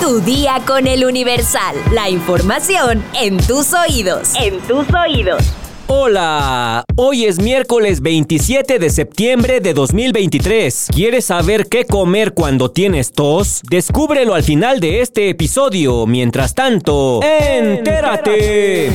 Tu día con el Universal. La información en tus oídos. En tus oídos. Hola, hoy es miércoles 27 de septiembre de 2023. ¿Quieres saber qué comer cuando tienes tos? Descúbrelo al final de este episodio. Mientras tanto, entérate.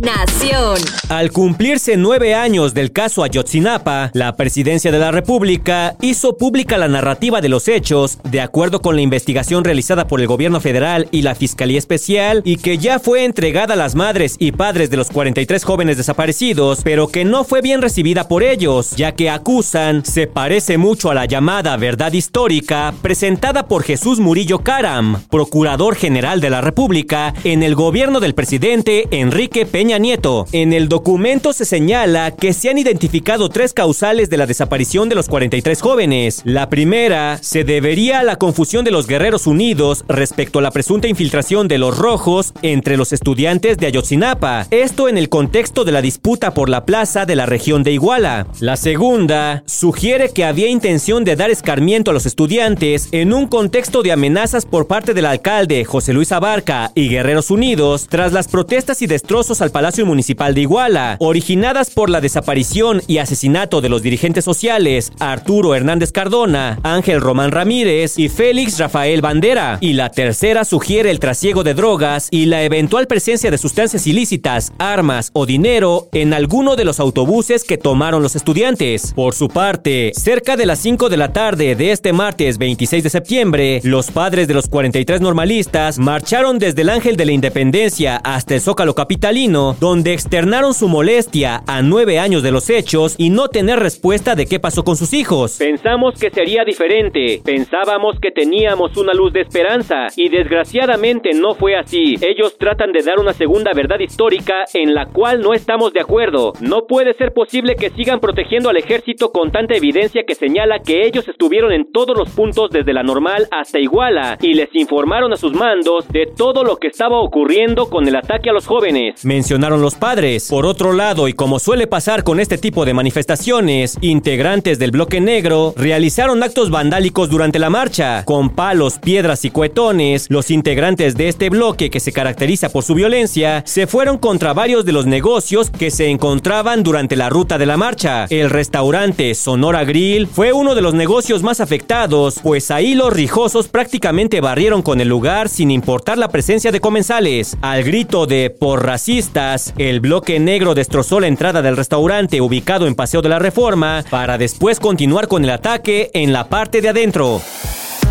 Nación. Al cumplirse nueve años del caso Ayotzinapa, la presidencia de la República hizo pública la narrativa de los hechos, de acuerdo con la investigación realizada por el gobierno federal y la Fiscalía Especial, y que ya fue entregada a las madres y padres de los 43 jóvenes desaparecidos, pero que no fue bien recibida por ellos, ya que acusan se parece mucho a la llamada verdad histórica presentada por Jesús Murillo Caram, procurador general de la República, en el gobierno del presidente Enrique Peña Nieto. En el documento se señala que se han identificado tres causales de la desaparición de los 43 jóvenes. La primera se debería a la confusión de los Guerreros Unidos respecto a la presunta infiltración de los rojos entre los estudiantes de Ayotzinapa. Esto en el contexto de la disputa por la plaza de la región de Iguala. La segunda sugiere que había intención de dar escarmiento a los estudiantes en un contexto de amenazas por parte del alcalde José Luis Abarca y Guerreros Unidos tras las protestas y destrozos al Palacio Municipal de Iguala, originadas por la desaparición y asesinato de los dirigentes sociales Arturo Hernández Cardona, Ángel Román Ramírez y Félix Rafael Bandera. Y la tercera sugiere el trasiego de drogas y la eventual presencia de sustancias ilícitas, armas o dinero en alguno de los autobuses que tomaron los estudiantes. Por su parte, cerca de las 5 de la tarde de este martes 26 de septiembre, los padres de los 43 normalistas marcharon desde el Ángel de la Independencia hasta el Zócalo Capitalino donde externaron su molestia a nueve años de los hechos y no tener respuesta de qué pasó con sus hijos. Pensamos que sería diferente, pensábamos que teníamos una luz de esperanza y desgraciadamente no fue así. Ellos tratan de dar una segunda verdad histórica en la cual no estamos de acuerdo. No puede ser posible que sigan protegiendo al ejército con tanta evidencia que señala que ellos estuvieron en todos los puntos desde la normal hasta Iguala y les informaron a sus mandos de todo lo que estaba ocurriendo con el ataque a los jóvenes los padres. Por otro lado, y como suele pasar con este tipo de manifestaciones, integrantes del bloque negro realizaron actos vandálicos durante la marcha. Con palos, piedras y cuetones, los integrantes de este bloque que se caracteriza por su violencia se fueron contra varios de los negocios que se encontraban durante la ruta de la marcha. El restaurante Sonora Grill fue uno de los negocios más afectados, pues ahí los rijosos prácticamente barrieron con el lugar sin importar la presencia de comensales. Al grito de por racista, el bloque negro destrozó la entrada del restaurante ubicado en Paseo de la Reforma para después continuar con el ataque en la parte de adentro.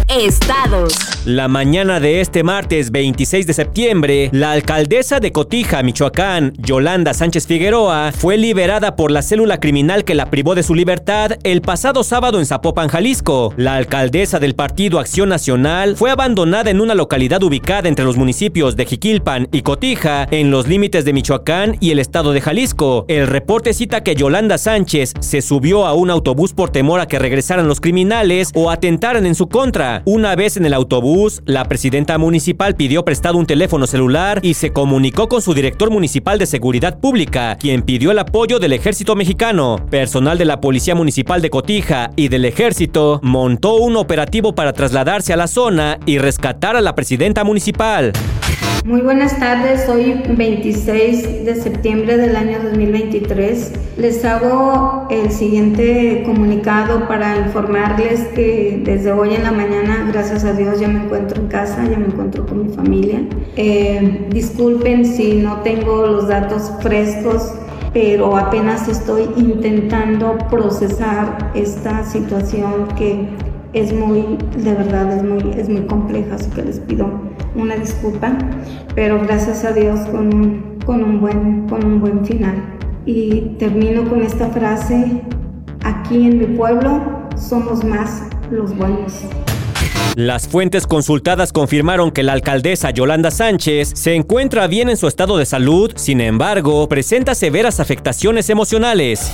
Estados. La mañana de este martes 26 de septiembre, la alcaldesa de Cotija, Michoacán, Yolanda Sánchez Figueroa, fue liberada por la célula criminal que la privó de su libertad el pasado sábado en Zapopan, Jalisco. La alcaldesa del partido Acción Nacional fue abandonada en una localidad ubicada entre los municipios de Jiquilpan y Cotija, en los límites de Michoacán y el estado de Jalisco. El reporte cita que Yolanda Sánchez se subió a un autobús por temor a que regresaran los criminales o atentaran en su contra. Una vez en el autobús, la presidenta municipal pidió prestado un teléfono celular y se comunicó con su director municipal de seguridad pública, quien pidió el apoyo del ejército mexicano. Personal de la Policía Municipal de Cotija y del ejército montó un operativo para trasladarse a la zona y rescatar a la presidenta municipal. Muy buenas tardes, hoy 26 de septiembre del año 2023. Les hago el siguiente comunicado para informarles que desde hoy en la mañana, gracias a Dios, ya me encuentro en casa, ya me encuentro con mi familia. Eh, disculpen si no tengo los datos frescos, pero apenas estoy intentando procesar esta situación que es muy, de verdad, es muy, es muy compleja, así que les pido una disculpa, pero gracias a Dios con un, con un, buen, con un buen final. Y termino con esta frase, aquí en mi pueblo somos más los buenos. Las fuentes consultadas confirmaron que la alcaldesa Yolanda Sánchez se encuentra bien en su estado de salud, sin embargo, presenta severas afectaciones emocionales.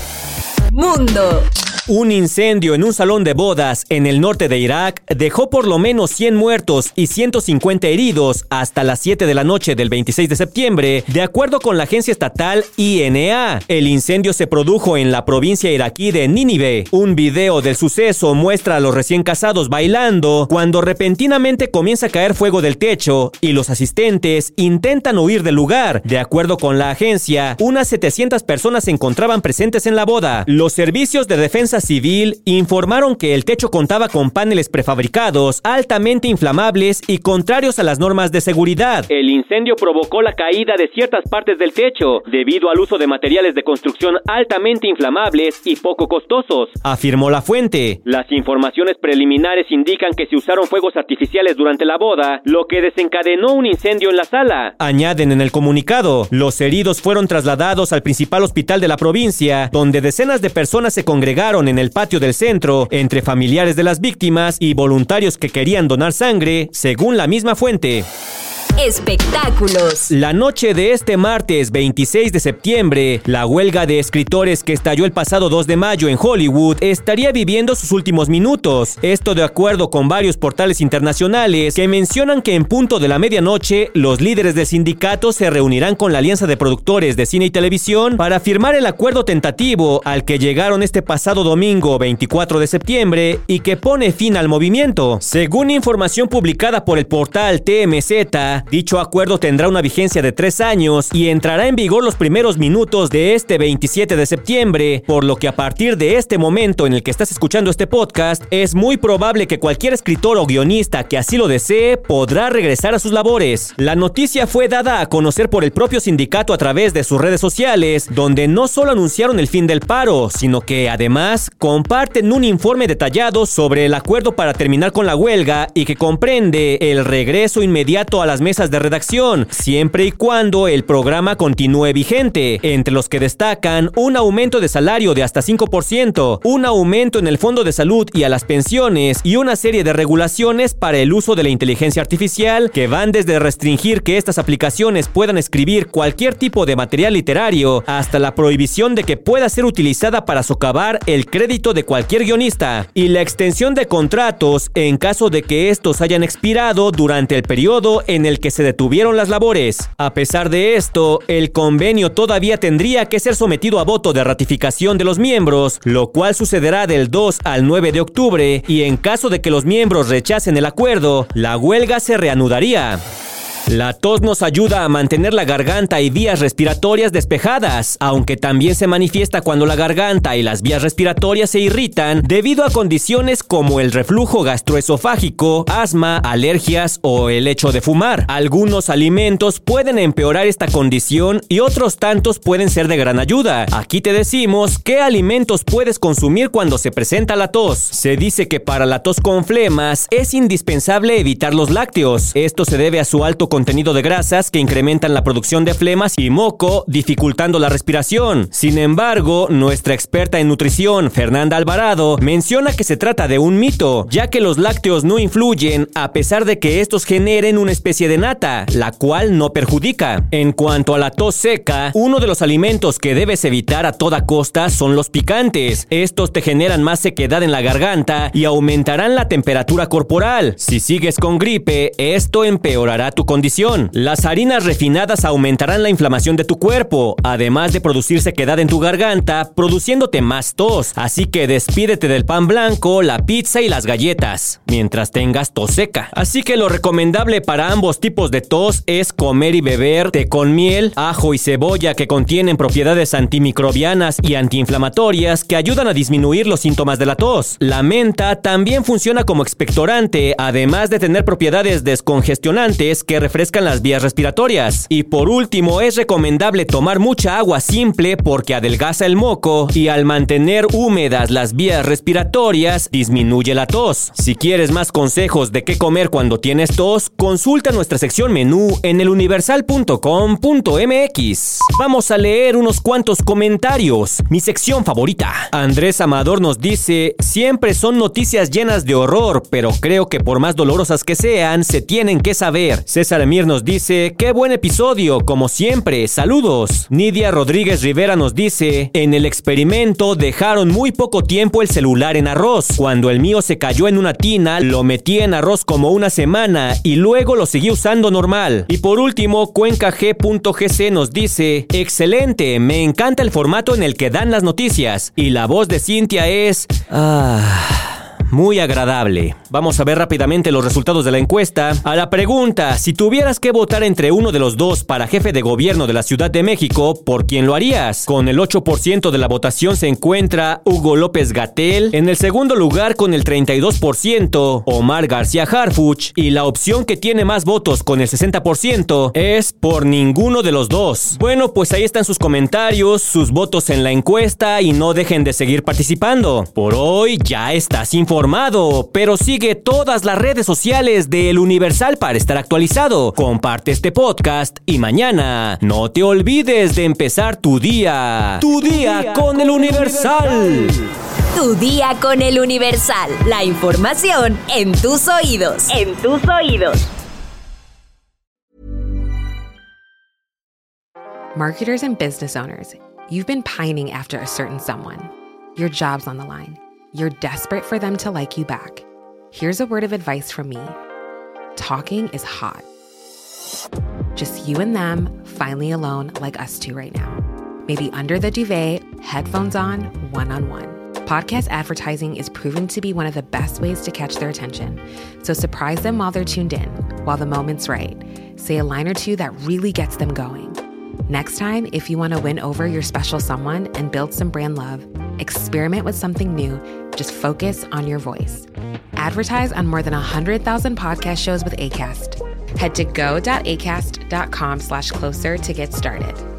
Mundo. Un incendio en un salón de bodas en el norte de Irak dejó por lo menos 100 muertos y 150 heridos hasta las 7 de la noche del 26 de septiembre, de acuerdo con la agencia estatal INA. El incendio se produjo en la provincia iraquí de Nínive. Un video del suceso muestra a los recién casados bailando cuando repentinamente comienza a caer fuego del techo y los asistentes intentan huir del lugar. De acuerdo con la agencia, unas 700 personas se encontraban presentes en la boda. Los servicios de defensa civil informaron que el techo contaba con paneles prefabricados altamente inflamables y contrarios a las normas de seguridad. El incendio provocó la caída de ciertas partes del techo debido al uso de materiales de construcción altamente inflamables y poco costosos, afirmó la fuente. Las informaciones preliminares indican que se usaron fuegos artificiales durante la boda, lo que desencadenó un incendio en la sala. Añaden en el comunicado, los heridos fueron trasladados al principal hospital de la provincia, donde decenas de personas se congregaron en el patio del centro, entre familiares de las víctimas y voluntarios que querían donar sangre, según la misma fuente. Espectáculos. La noche de este martes 26 de septiembre, la huelga de escritores que estalló el pasado 2 de mayo en Hollywood estaría viviendo sus últimos minutos. Esto de acuerdo con varios portales internacionales que mencionan que en punto de la medianoche, los líderes del sindicato se reunirán con la Alianza de Productores de Cine y Televisión para firmar el acuerdo tentativo al que llegaron este pasado domingo 24 de septiembre y que pone fin al movimiento. Según información publicada por el portal TMZ, Dicho acuerdo tendrá una vigencia de tres años y entrará en vigor los primeros minutos de este 27 de septiembre, por lo que a partir de este momento en el que estás escuchando este podcast, es muy probable que cualquier escritor o guionista que así lo desee podrá regresar a sus labores. La noticia fue dada a conocer por el propio sindicato a través de sus redes sociales, donde no solo anunciaron el fin del paro, sino que además comparten un informe detallado sobre el acuerdo para terminar con la huelga y que comprende el regreso inmediato a las mesas de redacción, siempre y cuando el programa continúe vigente, entre los que destacan un aumento de salario de hasta 5%, un aumento en el fondo de salud y a las pensiones y una serie de regulaciones para el uso de la inteligencia artificial que van desde restringir que estas aplicaciones puedan escribir cualquier tipo de material literario hasta la prohibición de que pueda ser utilizada para socavar el crédito de cualquier guionista y la extensión de contratos en caso de que estos hayan expirado durante el periodo en el que que se detuvieron las labores. A pesar de esto, el convenio todavía tendría que ser sometido a voto de ratificación de los miembros, lo cual sucederá del 2 al 9 de octubre, y en caso de que los miembros rechacen el acuerdo, la huelga se reanudaría. La tos nos ayuda a mantener la garganta y vías respiratorias despejadas, aunque también se manifiesta cuando la garganta y las vías respiratorias se irritan debido a condiciones como el reflujo gastroesofágico, asma, alergias o el hecho de fumar. Algunos alimentos pueden empeorar esta condición y otros tantos pueden ser de gran ayuda. Aquí te decimos qué alimentos puedes consumir cuando se presenta la tos. Se dice que para la tos con flemas es indispensable evitar los lácteos. Esto se debe a su alto contenido de grasas que incrementan la producción de flemas y moco, dificultando la respiración. Sin embargo, nuestra experta en nutrición, Fernanda Alvarado, menciona que se trata de un mito, ya que los lácteos no influyen a pesar de que estos generen una especie de nata, la cual no perjudica. En cuanto a la tos seca, uno de los alimentos que debes evitar a toda costa son los picantes. Estos te generan más sequedad en la garganta y aumentarán la temperatura corporal. Si sigues con gripe, esto empeorará tu condición las harinas refinadas aumentarán la inflamación de tu cuerpo, además de producir sequedad en tu garganta, produciéndote más tos. Así que despídete del pan blanco, la pizza y las galletas, mientras tengas tos seca. Así que lo recomendable para ambos tipos de tos es comer y beber té con miel, ajo y cebolla que contienen propiedades antimicrobianas y antiinflamatorias que ayudan a disminuir los síntomas de la tos. La menta también funciona como expectorante, además de tener propiedades descongestionantes que refrescan las vías respiratorias. Y por último, es recomendable tomar mucha agua simple porque adelgaza el moco y al mantener húmedas las vías respiratorias disminuye la tos. Si quieres más consejos de qué comer cuando tienes tos, consulta nuestra sección menú en eluniversal.com.mx. Vamos a leer unos cuantos comentarios. Mi sección favorita. Andrés Amador nos dice, siempre son noticias llenas de horror, pero creo que por más dolorosas que sean, se tienen que saber. César Ramírez nos dice, qué buen episodio, como siempre, saludos. Nidia Rodríguez Rivera nos dice, en el experimento dejaron muy poco tiempo el celular en arroz. Cuando el mío se cayó en una tina, lo metí en arroz como una semana y luego lo seguí usando normal. Y por último, cuencag.gc nos dice, excelente, me encanta el formato en el que dan las noticias. Y la voz de Cintia es... Ah muy agradable. Vamos a ver rápidamente los resultados de la encuesta. A la pregunta, si tuvieras que votar entre uno de los dos para jefe de gobierno de la Ciudad de México, ¿por quién lo harías? Con el 8% de la votación se encuentra Hugo López Gatel, en el segundo lugar con el 32% Omar García Harfuch y la opción que tiene más votos con el 60% es por ninguno de los dos. Bueno, pues ahí están sus comentarios, sus votos en la encuesta y no dejen de seguir participando. Por hoy ya estás informado pero sigue todas las redes sociales de El Universal para estar actualizado. Comparte este podcast y mañana no te olvides de empezar tu día. Tu día con El Universal. Tu día con El Universal. La información en tus oídos. En tus oídos. Marketers and business owners, you've been pining after a certain someone. Your job's on the line. You're desperate for them to like you back. Here's a word of advice from me talking is hot. Just you and them, finally alone, like us two right now. Maybe under the duvet, headphones on, one on one. Podcast advertising is proven to be one of the best ways to catch their attention. So surprise them while they're tuned in, while the moment's right. Say a line or two that really gets them going. Next time, if you want to win over your special someone and build some brand love, experiment with something new. Just focus on your voice. Advertise on more than 100,000 podcast shows with ACAST. Head to go.acast.com slash closer to get started.